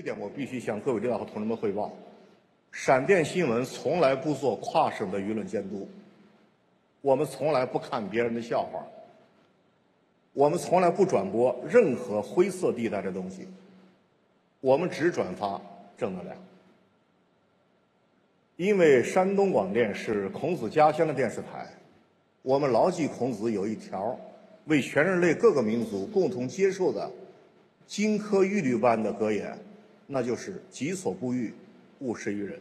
一点，我必须向各位领导和同志们汇报：闪电新闻从来不做跨省的舆论监督，我们从来不看别人的笑话，我们从来不转播任何灰色地带的东西，我们只转发正能量。因为山东广电是孔子家乡的电视台，我们牢记孔子有一条为全人类各个民族共同接受的。金科玉律般的格言，那就是“己所不欲，勿施于人”。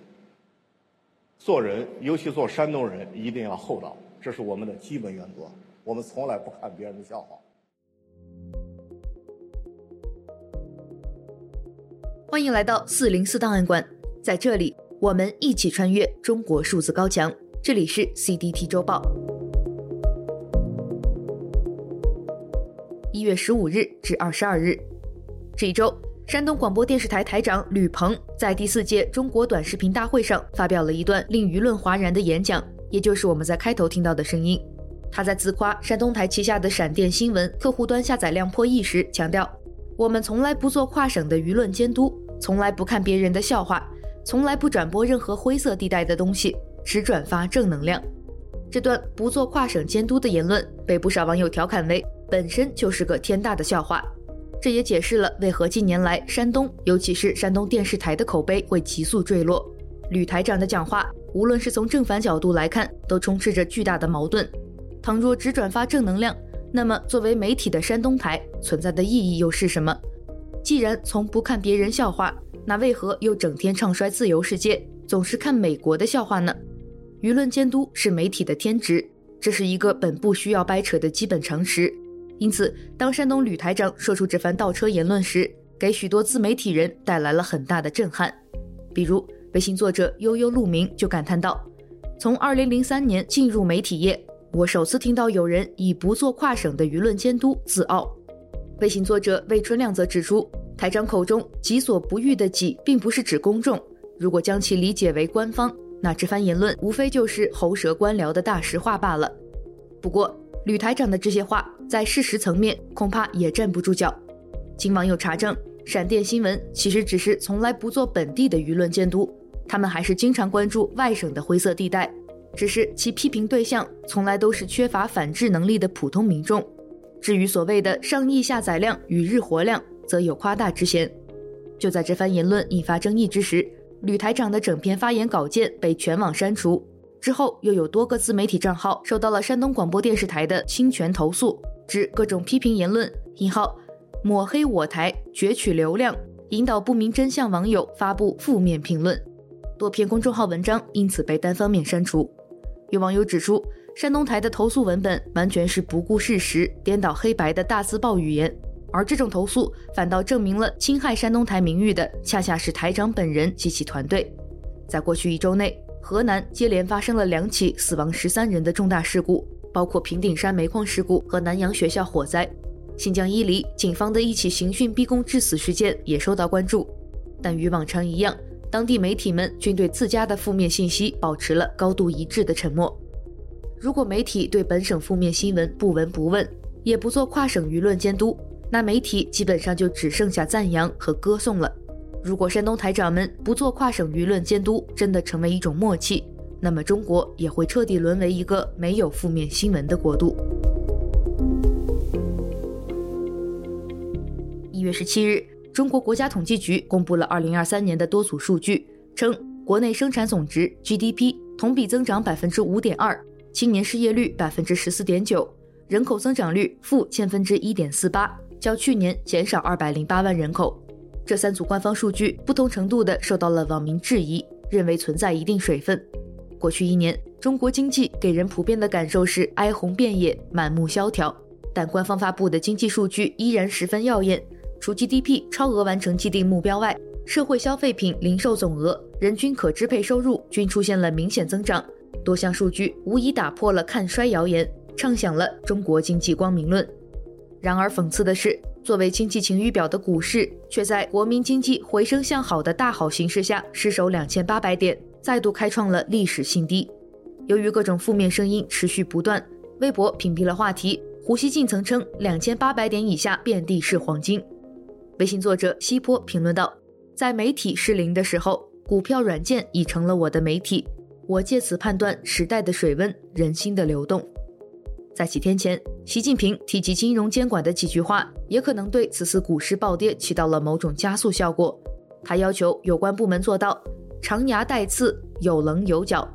做人，尤其做山东人，一定要厚道，这是我们的基本原则。我们从来不看别人的笑话。欢迎来到四零四档案馆，在这里，我们一起穿越中国数字高墙。这里是 CDT 周报，一月十五日至二十二日。这一周，山东广播电视台台长吕鹏在第四届中国短视频大会上发表了一段令舆论哗然的演讲，也就是我们在开头听到的声音。他在自夸山东台旗下的闪电新闻客户端下载量破亿时，强调：“我们从来不做跨省的舆论监督，从来不看别人的笑话，从来不转播任何灰色地带的东西，只转发正能量。”这段不做跨省监督的言论被不少网友调侃为本身就是个天大的笑话。这也解释了为何近年来山东，尤其是山东电视台的口碑会急速坠落。吕台长的讲话，无论是从正反角度来看，都充斥着巨大的矛盾。倘若只转发正能量，那么作为媒体的山东台存在的意义又是什么？既然从不看别人笑话，那为何又整天唱衰自由世界，总是看美国的笑话呢？舆论监督是媒体的天职，这是一个本不需要掰扯的基本常识。因此，当山东吕台长说出这番倒车言论时，给许多自媒体人带来了很大的震撼。比如，微信作者悠悠鹿鸣就感叹道：“从2003年进入媒体业，我首次听到有人以不做跨省的舆论监督自傲。”微信作者魏春亮则指出，台长口中“己所不欲”的“己”并不是指公众，如果将其理解为官方，那这番言论无非就是喉舌官僚的大实话罢了。不过，吕台长的这些话在事实层面恐怕也站不住脚。经网友查证，闪电新闻其实只是从来不做本地的舆论监督，他们还是经常关注外省的灰色地带，只是其批评对象从来都是缺乏反制能力的普通民众。至于所谓的上亿下载量与日活量，则有夸大之嫌。就在这番言论引发争议之时，吕台长的整篇发言稿件被全网删除。之后，又有多个自媒体账号受到了山东广播电视台的侵权投诉，指各种批评言论（引号抹黑我台、攫取流量、引导不明真相），网友发布负面评论，多篇公众号文章因此被单方面删除。有网友指出，山东台的投诉文本完全是不顾事实、颠倒黑白的大字报语言，而这种投诉反倒证明了侵害山东台名誉的恰恰是台长本人及其团队。在过去一周内，河南接连发生了两起死亡十三人的重大事故，包括平顶山煤矿事故和南阳学校火灾。新疆伊犁警方的一起刑讯逼供致死事件也受到关注，但与往常一样，当地媒体们均对自家的负面信息保持了高度一致的沉默。如果媒体对本省负面新闻不闻不问，也不做跨省舆论监督，那媒体基本上就只剩下赞扬和歌颂了。如果山东台长们不做跨省舆论监督，真的成为一种默契，那么中国也会彻底沦为一个没有负面新闻的国度。一月十七日，中国国家统计局公布了二零二三年的多组数据，称国内生产总值 GDP 同比增长百分之五点二，青年失业率百分之十四点九，人口增长率负千分之一点四八，较去年减少二百零八万人口。这三组官方数据不同程度的受到了网民质疑，认为存在一定水分。过去一年，中国经济给人普遍的感受是哀鸿遍野、满目萧条，但官方发布的经济数据依然十分耀眼。除 GDP 超额完成既定目标外，社会消费品零售总额、人均可支配收入均出现了明显增长，多项数据无疑打破了看衰谣言，唱响了中国经济光明论。然而，讽刺的是。作为经济晴雨表的股市，却在国民经济回升向好的大好形势下失守两千八百点，再度开创了历史新低。由于各种负面声音持续不断，微博屏蔽了话题。胡锡进曾称两千八百点以下遍地是黄金。微信作者西坡评论道：“在媒体失灵的时候，股票软件已成了我的媒体。我借此判断时代的水温、人心的流动。在几天前，习近平提及金融监管的几句话，也可能对此次股市暴跌起到了某种加速效果。他要求有关部门做到长牙带刺、有棱有角。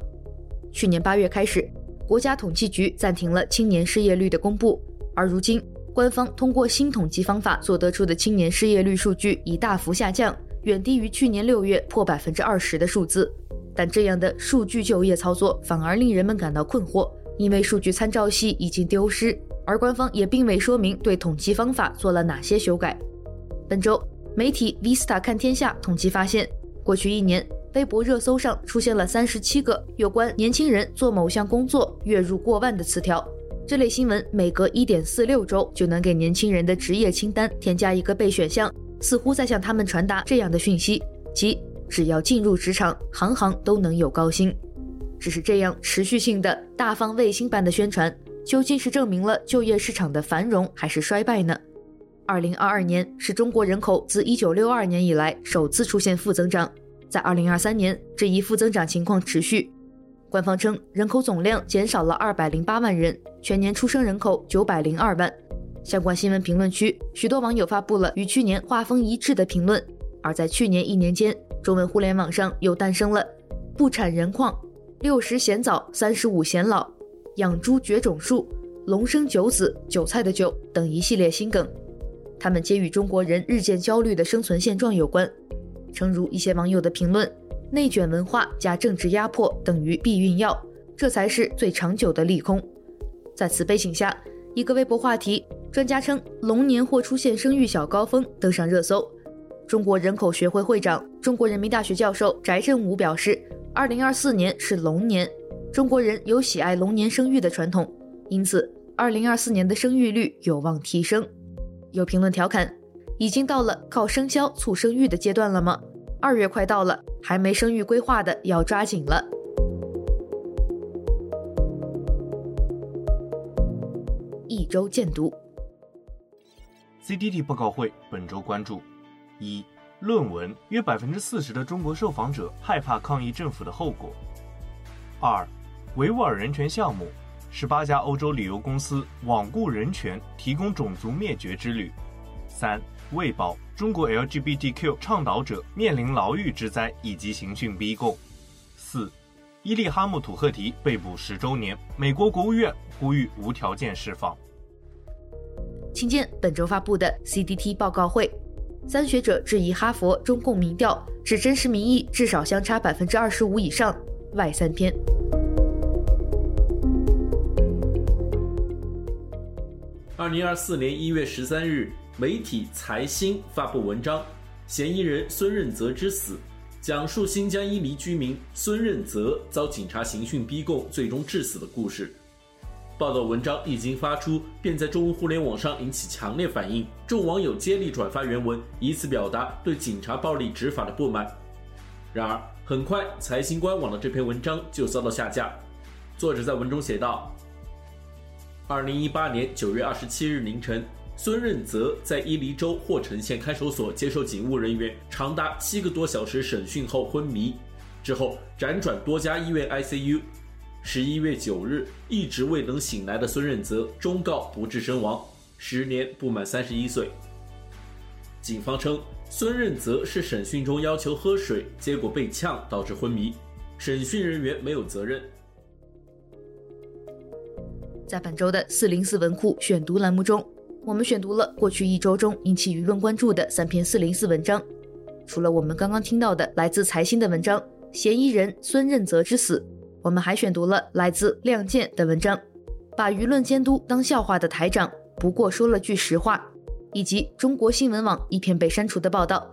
去年八月开始，国家统计局暂停了青年失业率的公布，而如今，官方通过新统计方法所得出的青年失业率数据已大幅下降，远低于去年六月破百分之二十的数字。但这样的数据就业操作反而令人们感到困惑，因为数据参照系已经丢失，而官方也并未说明对统计方法做了哪些修改。本周，媒体 Vista 看天下统计发现，过去一年，微博热搜上出现了三十七个有关年轻人做某项工作月入过万的词条。这类新闻每隔一点四六周就能给年轻人的职业清单添加一个备选项，似乎在向他们传达这样的讯息，即。只要进入职场，行行都能有高薪。只是这样持续性的大放卫星般的宣传，究竟是证明了就业市场的繁荣还是衰败呢？二零二二年是中国人口自一九六二年以来首次出现负增长，在二零二三年这一负增长情况持续。官方称人口总量减少了二百零八万人，全年出生人口九百零二万。相关新闻评论区许多网友发布了与去年画风一致的评论，而在去年一年间。中文互联网上又诞生了“不产人矿”、“六十显早，三十五显老”、“养猪绝种树”、“龙生九子，韭菜的韭”等一系列新梗，他们皆与中国人日渐焦虑的生存现状有关。诚如一些网友的评论：“内卷文化加政治压迫等于避孕药，这才是最长久的利空。”在此背景下，一个微博话题：“专家称龙年或出现生育小高峰”登上热搜。中国人口学会会长、中国人民大学教授翟振武表示，二零二四年是龙年，中国人有喜爱龙年生育的传统，因此二零二四年的生育率有望提升。有评论调侃，已经到了靠生肖促生育的阶段了吗？二月快到了，还没生育规划的要抓紧了。一周见读：CDD 报告会本周关注。一、论文约百分之四十的中国受访者害怕抗议政府的后果。二、维吾尔人权项目，十八家欧洲旅游公司罔顾人权，提供种族灭绝之旅。三、卫保，中国 LGBTQ 倡导者面临牢狱之灾以及刑讯逼供。四、伊利哈木土赫提被捕十周年，美国国务院呼吁无条件释放。请见本周发布的 CDT 报告会。三学者质疑哈佛中共民调，指真实民意至少相差百分之二十五以上。外三篇。二零二四年一月十三日，媒体财新发布文章《嫌疑人孙任泽之死》，讲述新疆伊犁居民孙任泽遭警察刑讯逼供，最终致死的故事。报道文章一经发出，便在中文互联网上引起强烈反应，众网友接力转发原文，以此表达对警察暴力执法的不满。然而，很快财新官网的这篇文章就遭到下架。作者在文中写道：“二零一八年九月二十七日凌晨，孙任泽在伊犁州霍城县看守所接受警务人员长达七个多小时审讯后昏迷，之后辗转多家医院 ICU。”十一月九日，一直未能醒来的孙任泽终告不治身亡，时年不满三十一岁。警方称，孙任泽是审讯中要求喝水，结果被呛导致昏迷，审讯人员没有责任。在本周的四零四文库选读栏目中，我们选读了过去一周中引起舆论关注的三篇四零四文章，除了我们刚刚听到的来自财新的文章《嫌疑人孙任泽之死》。我们还选读了来自《亮剑》的文章，把舆论监督当笑话的台长不过说了句实话，以及中国新闻网一篇被删除的报道。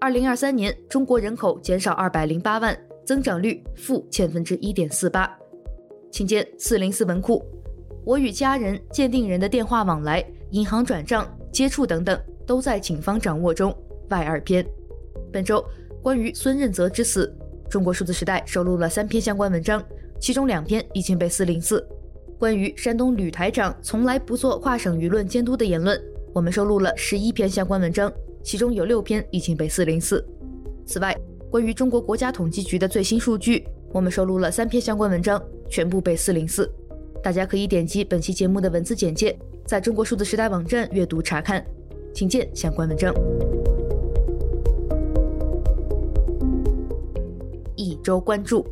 二零二三年中国人口减少二百零八万，增长率负千分之一点四八。请见四零四文库。我与家人、鉴定人的电话往来、银行转账、接触等等，都在警方掌握中。外二篇。本周关于孙任泽之死。中国数字时代收录了三篇相关文章，其中两篇已经被四零四。关于山东吕台长从来不做跨省舆论监督的言论，我们收录了十一篇相关文章，其中有六篇已经被四零四。此外，关于中国国家统计局的最新数据，我们收录了三篇相关文章，全部被四零四。大家可以点击本期节目的文字简介，在中国数字时代网站阅读查看，请见相关文章。一周关注：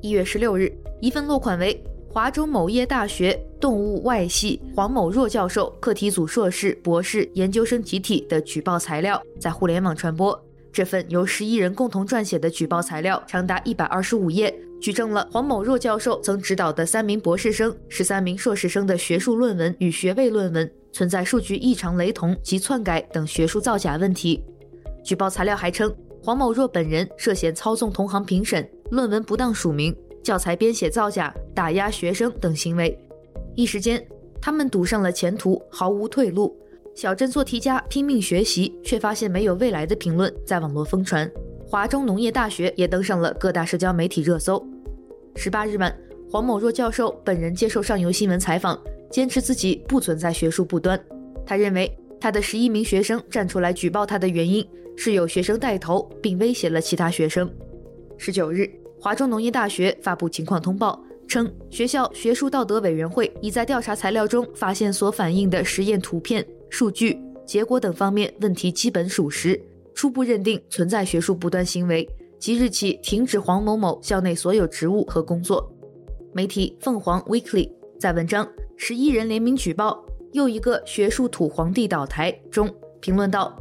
一月十六日，一份落款为华中某业大学动物外系黄某若教授课题组硕士、博士研究生集体的举报材料在互联网传播。这份由十一人共同撰写的举报材料长达一百二十五页，举证了黄某若教授曾指导的三名博士生、十三名硕士生的学术论文与学位论文存在数据异常雷同及篡改等学术造假问题。举报材料还称，黄某若本人涉嫌操纵同行评审、论文不当署名、教材编写造假、打压学生等行为。一时间，他们赌上了前途，毫无退路。小镇做题家拼命学习，却发现没有未来的评论在网络疯传。华中农业大学也登上了各大社交媒体热搜。十八日晚，黄某若教授本人接受上游新闻采访，坚持自己不存在学术不端。他认为，他的十一名学生站出来举报他的原因是有学生带头，并威胁了其他学生。十九日，华中农业大学发布情况通报，称学校学术道德委员会已在调查材料中发现所反映的实验图片。数据、结果等方面问题基本属实，初步认定存在学术不端行为，即日起停止黄某某校内所有职务和工作。媒体凤凰 Weekly 在文章《十一人联名举报又一个学术土皇帝倒台》中评论道：“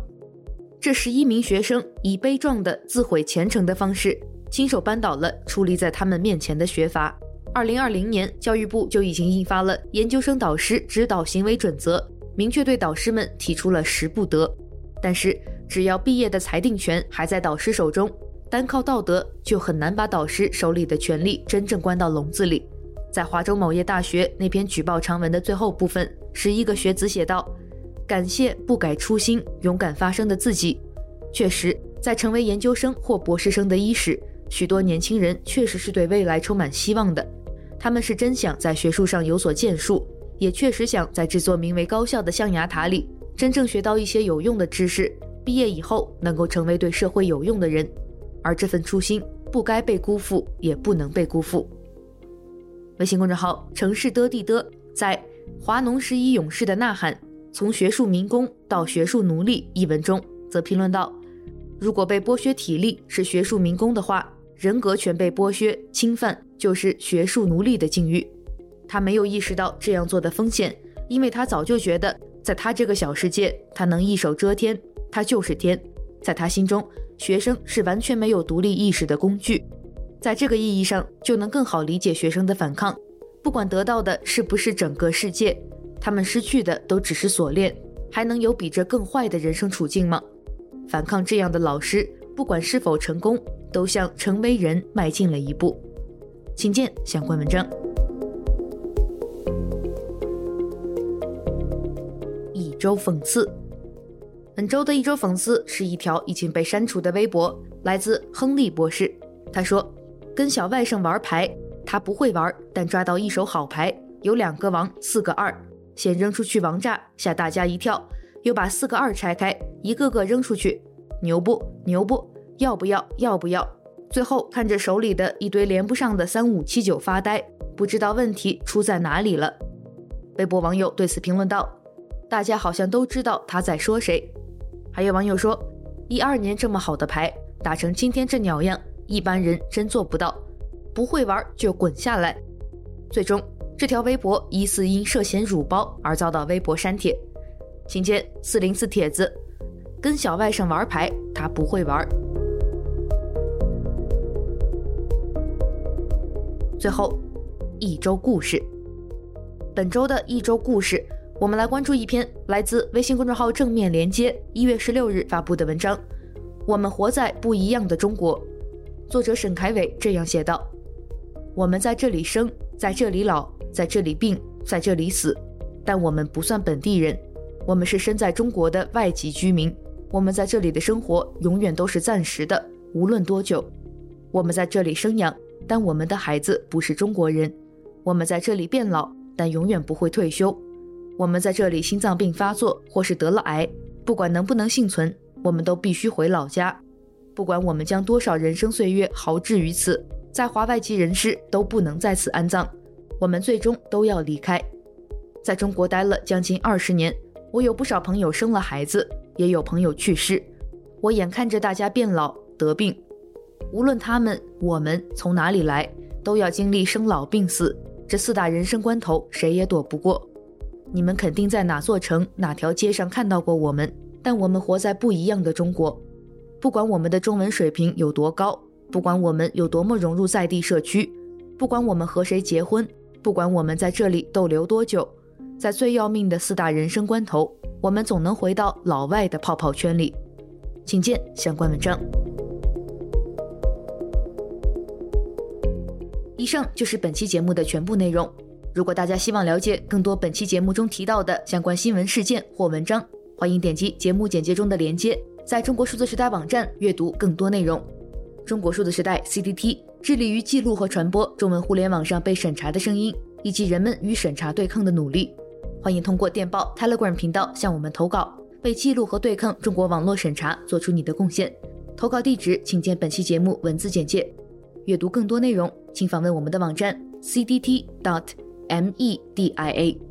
这十一名学生以悲壮的自毁前程的方式，亲手扳倒了矗立在他们面前的学阀。”二零二零年，教育部就已经印发了《研究生导师指导行为准则》。明确对导师们提出了十不得，但是只要毕业的裁定权还在导师手中，单靠道德就很难把导师手里的权力真正关到笼子里。在华中某业大学那篇举报长文的最后部分，十一个学子写道：“感谢不改初心、勇敢发声的自己。确实，在成为研究生或博士生的伊始，许多年轻人确实是对未来充满希望的，他们是真想在学术上有所建树。”也确实想在这座名为高校的象牙塔里，真正学到一些有用的知识，毕业以后能够成为对社会有用的人，而这份初心不该被辜负，也不能被辜负。微信公众号城市的地的在《华农十一勇士的呐喊：从学术民工到学术奴隶》一文中，则评论道：如果被剥削体力是学术民工的话，人格全被剥削侵犯，就是学术奴隶的境遇。他没有意识到这样做的风险，因为他早就觉得，在他这个小世界，他能一手遮天，他就是天。在他心中，学生是完全没有独立意识的工具。在这个意义上，就能更好理解学生的反抗。不管得到的是不是整个世界，他们失去的都只是锁链。还能有比这更坏的人生处境吗？反抗这样的老师，不管是否成功，都向成为人迈进了一步。请见相关文章。一周讽刺，本周的一周讽刺是一条已经被删除的微博，来自亨利博士。他说：“跟小外甥玩牌，他不会玩，但抓到一手好牌，有两个王，四个二，先扔出去王炸，吓大家一跳，又把四个二拆开，一个个扔出去，牛不牛不？要不要要不要？最后看着手里的一堆连不上的三五七九发呆，不知道问题出在哪里了。”微博网友对此评论道。大家好像都知道他在说谁。还有网友说，一二年这么好的牌打成今天这鸟样，一般人真做不到。不会玩就滚下来。最终，这条微博疑似因涉嫌辱包而遭到微博删帖。请见四零四帖子，跟小外甥玩牌，他不会玩。最后，一周故事。本周的一周故事。我们来关注一篇来自微信公众号正面连接一月十六日发布的文章。我们活在不一样的中国，作者沈凯伟这样写道：“我们在这里生，在这里老，在这里病，在这里死，但我们不算本地人，我们是身在中国的外籍居民。我们在这里的生活永远都是暂时的，无论多久。我们在这里生养，但我们的孩子不是中国人。我们在这里变老，但永远不会退休。”我们在这里心脏病发作或是得了癌，不管能不能幸存，我们都必须回老家。不管我们将多少人生岁月豪掷于此，在华外籍人士都不能在此安葬，我们最终都要离开。在中国待了将近二十年，我有不少朋友生了孩子，也有朋友去世，我眼看着大家变老得病，无论他们我们从哪里来，都要经历生老病死这四大人生关头，谁也躲不过。你们肯定在哪座城、哪条街上看到过我们，但我们活在不一样的中国。不管我们的中文水平有多高，不管我们有多么融入在地社区，不管我们和谁结婚，不管我们在这里逗留多久，在最要命的四大人生关头，我们总能回到老外的泡泡圈里。请见相关文章。以上就是本期节目的全部内容。如果大家希望了解更多本期节目中提到的相关新闻事件或文章，欢迎点击节目简介中的链接，在中国数字时代网站阅读更多内容。中国数字时代 （CDT） 致力于记录和传播中文互联网上被审查的声音，以及人们与审查对抗的努力。欢迎通过电报 Telegram 频道向我们投稿，为记录和对抗中国网络审查做出你的贡献。投稿地址请见本期节目文字简介。阅读更多内容，请访问我们的网站 cdt dot。M E D I A。